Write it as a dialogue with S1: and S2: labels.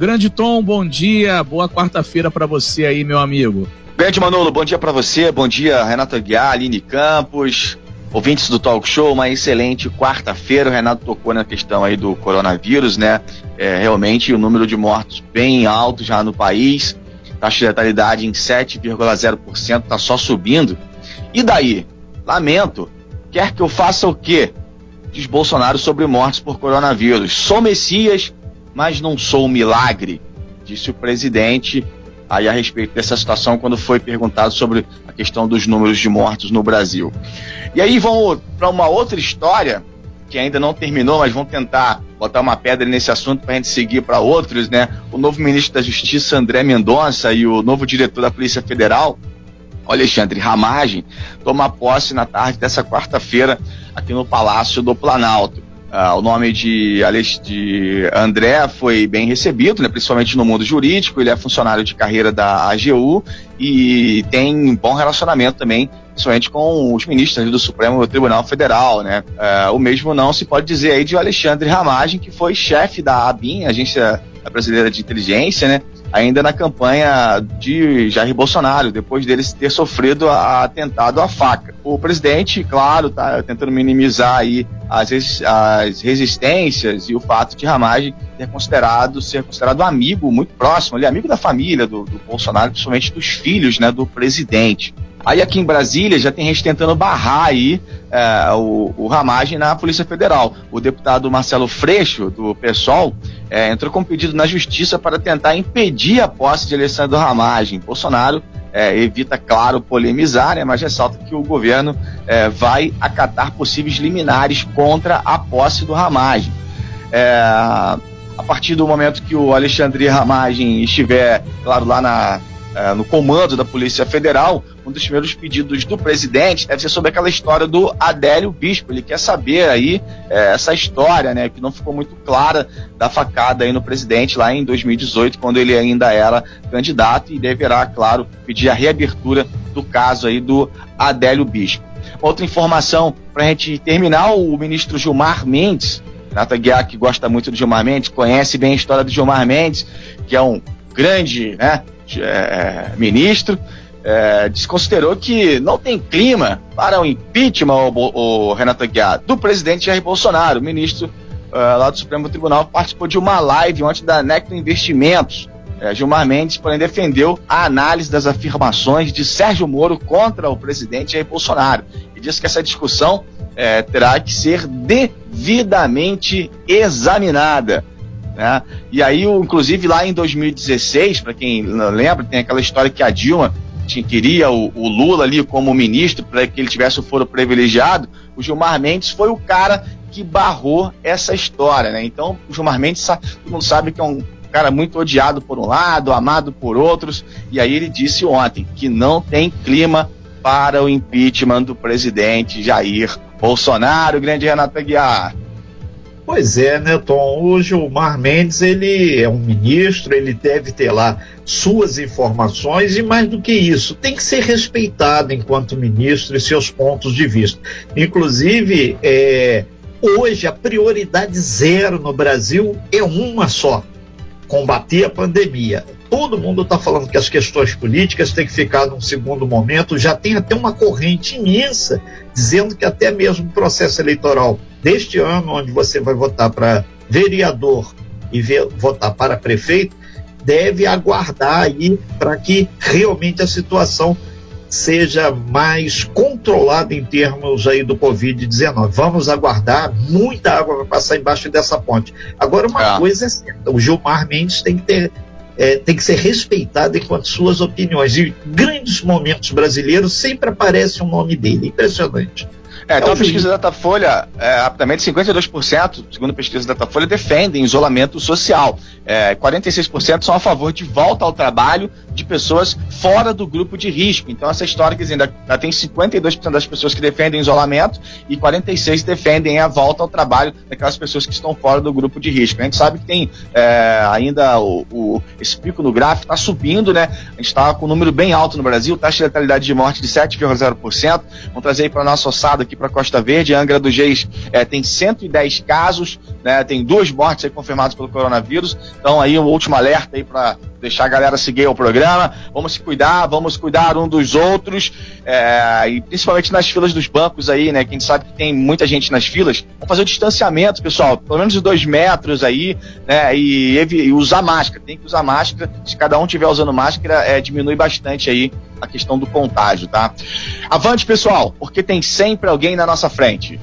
S1: Grande Tom, bom dia, boa quarta-feira para você aí, meu amigo.
S2: Grande Manolo, bom dia para você, bom dia Renato Aguiar, Aline Campos, ouvintes do Talk Show, uma excelente quarta-feira. O Renato tocou na questão aí do coronavírus, né? É, realmente o número de mortos bem alto já no país, taxa de letalidade em 7,0%, tá só subindo. E daí? Lamento. Quer que eu faça o quê? Diz Bolsonaro sobre mortes por coronavírus. Sou Messias, mas não sou um milagre, disse o presidente aí a respeito dessa situação quando foi perguntado sobre a questão dos números de mortos no Brasil. E aí vamos para uma outra história que ainda não terminou, mas vamos tentar botar uma pedra nesse assunto para a gente seguir para outros, né? O novo ministro da Justiça, André Mendonça, e o novo diretor da Polícia Federal, Alexandre Ramagem, tomam posse na tarde dessa quarta-feira aqui no Palácio do Planalto. Uh, o nome de, de André foi bem recebido, né, principalmente no mundo jurídico. Ele é funcionário de carreira da AGU e tem bom relacionamento também, principalmente com os ministros do Supremo Tribunal Federal. Né. Uh, o mesmo não se pode dizer aí de Alexandre Ramagem, que foi chefe da ABIN, Agência Brasileira de Inteligência, né, ainda na campanha de Jair Bolsonaro, depois dele ter sofrido a, atentado à faca. O presidente, claro, está tentando minimizar aí as, as resistências e o fato de Ramagem ter considerado ser considerado amigo muito próximo, ele é amigo da família do, do Bolsonaro, principalmente dos filhos, né, do presidente. Aí aqui em Brasília já tem gente tentando barrar aí é, o, o Ramagem na Polícia Federal. O deputado Marcelo Freixo, do PSOL, é, entrou com um pedido na justiça para tentar impedir a posse de Alessandro Ramagem. Bolsonaro é, evita, claro, polemizar, né, mas ressalta que o governo é, vai acatar possíveis liminares contra a posse do Ramagem. É, a partir do momento que o Alexandre Ramagem estiver, claro, lá na, é, no comando da Polícia Federal, um dos primeiros pedidos do presidente deve ser sobre aquela história do Adélio Bispo. Ele quer saber aí é, essa história, né, que não ficou muito clara da facada aí no presidente lá em 2018, quando ele ainda era candidato e deverá, claro, pedir a reabertura do caso aí do Adélio Bispo. Outra informação para a gente terminar, o ministro Gilmar Mendes, Nata Guiar, que gosta muito do Gilmar Mendes, conhece bem a história do Gilmar Mendes, que é um grande né, é, ministro, é, desconsiderou que não tem clima para o impeachment, o, o Renato Aguiar, do presidente Jair Bolsonaro. O ministro uh, lá do Supremo Tribunal participou de uma live ontem da Necto Investimentos. É, Gilmar Mendes, porém, defendeu a análise das afirmações de Sérgio Moro contra o presidente Jair Bolsonaro e disse que essa discussão é, terá que ser devidamente examinada. Né? E aí, inclusive, lá em 2016, para quem lembra, tem aquela história que a Dilma queria o, o Lula ali como ministro para que ele tivesse o foro privilegiado, o Gilmar Mendes foi o cara que barrou essa história, né? Então, o Gilmar Mendes, todo mundo sabe que é um cara muito odiado por um lado, amado por outros, e aí ele disse ontem que não tem clima para o impeachment do presidente Jair Bolsonaro, grande Renato Aguiar.
S3: Pois é, né, Tom? O Gilmar Mendes, ele é um ministro, ele deve ter lá suas informações e mais do que isso, tem que ser respeitado enquanto ministro e seus pontos de vista. Inclusive, é, hoje a prioridade zero no Brasil é uma só: combater a pandemia. Todo mundo está falando que as questões políticas têm que ficar num segundo momento. Já tem até uma corrente imensa dizendo que até mesmo o processo eleitoral deste ano, onde você vai votar para vereador e ver, votar para prefeito, deve aguardar aí para que realmente a situação seja mais controlada em termos aí do Covid-19. Vamos aguardar, muita água vai passar embaixo dessa ponte. Agora, uma é. coisa é certa, o Gilmar Mendes tem que ter é, tem que ser respeitado enquanto suas opiniões. E grandes momentos brasileiros sempre aparece o um nome dele. Impressionante.
S2: É, então é a pesquisa da Datafolha, é, rapidamente, 52%, segundo a pesquisa da Datafolha, defendem isolamento social. É, 46% são a favor de volta ao trabalho de pessoas fora do grupo de risco. Então, essa história, quer dizer, ainda, ainda tem 52% das pessoas que defendem isolamento e 46% defendem a volta ao trabalho daquelas pessoas que estão fora do grupo de risco. A gente sabe que tem é, ainda o, o, esse pico no gráfico está subindo, né? A gente está com um número bem alto no Brasil, taxa de letalidade de morte de 7,0%. Vamos trazer aí para a nossa ossada aqui para Costa Verde. Angra dos Reis é, tem 110 casos, né? Tem duas mortes confirmadas pelo coronavírus. Então aí o um último alerta aí para deixar a galera seguir o programa. Vamos se cuidar, vamos cuidar um dos outros, é, e principalmente nas filas dos bancos aí, né? Quem sabe que tem muita gente nas filas. Vamos fazer o distanciamento, pessoal, pelo menos de dois metros aí, né? E, e usar máscara. Tem que usar máscara. Se cada um tiver usando máscara, é, diminui bastante aí a questão do contágio, tá? Avante, pessoal, porque tem sempre alguém na nossa frente.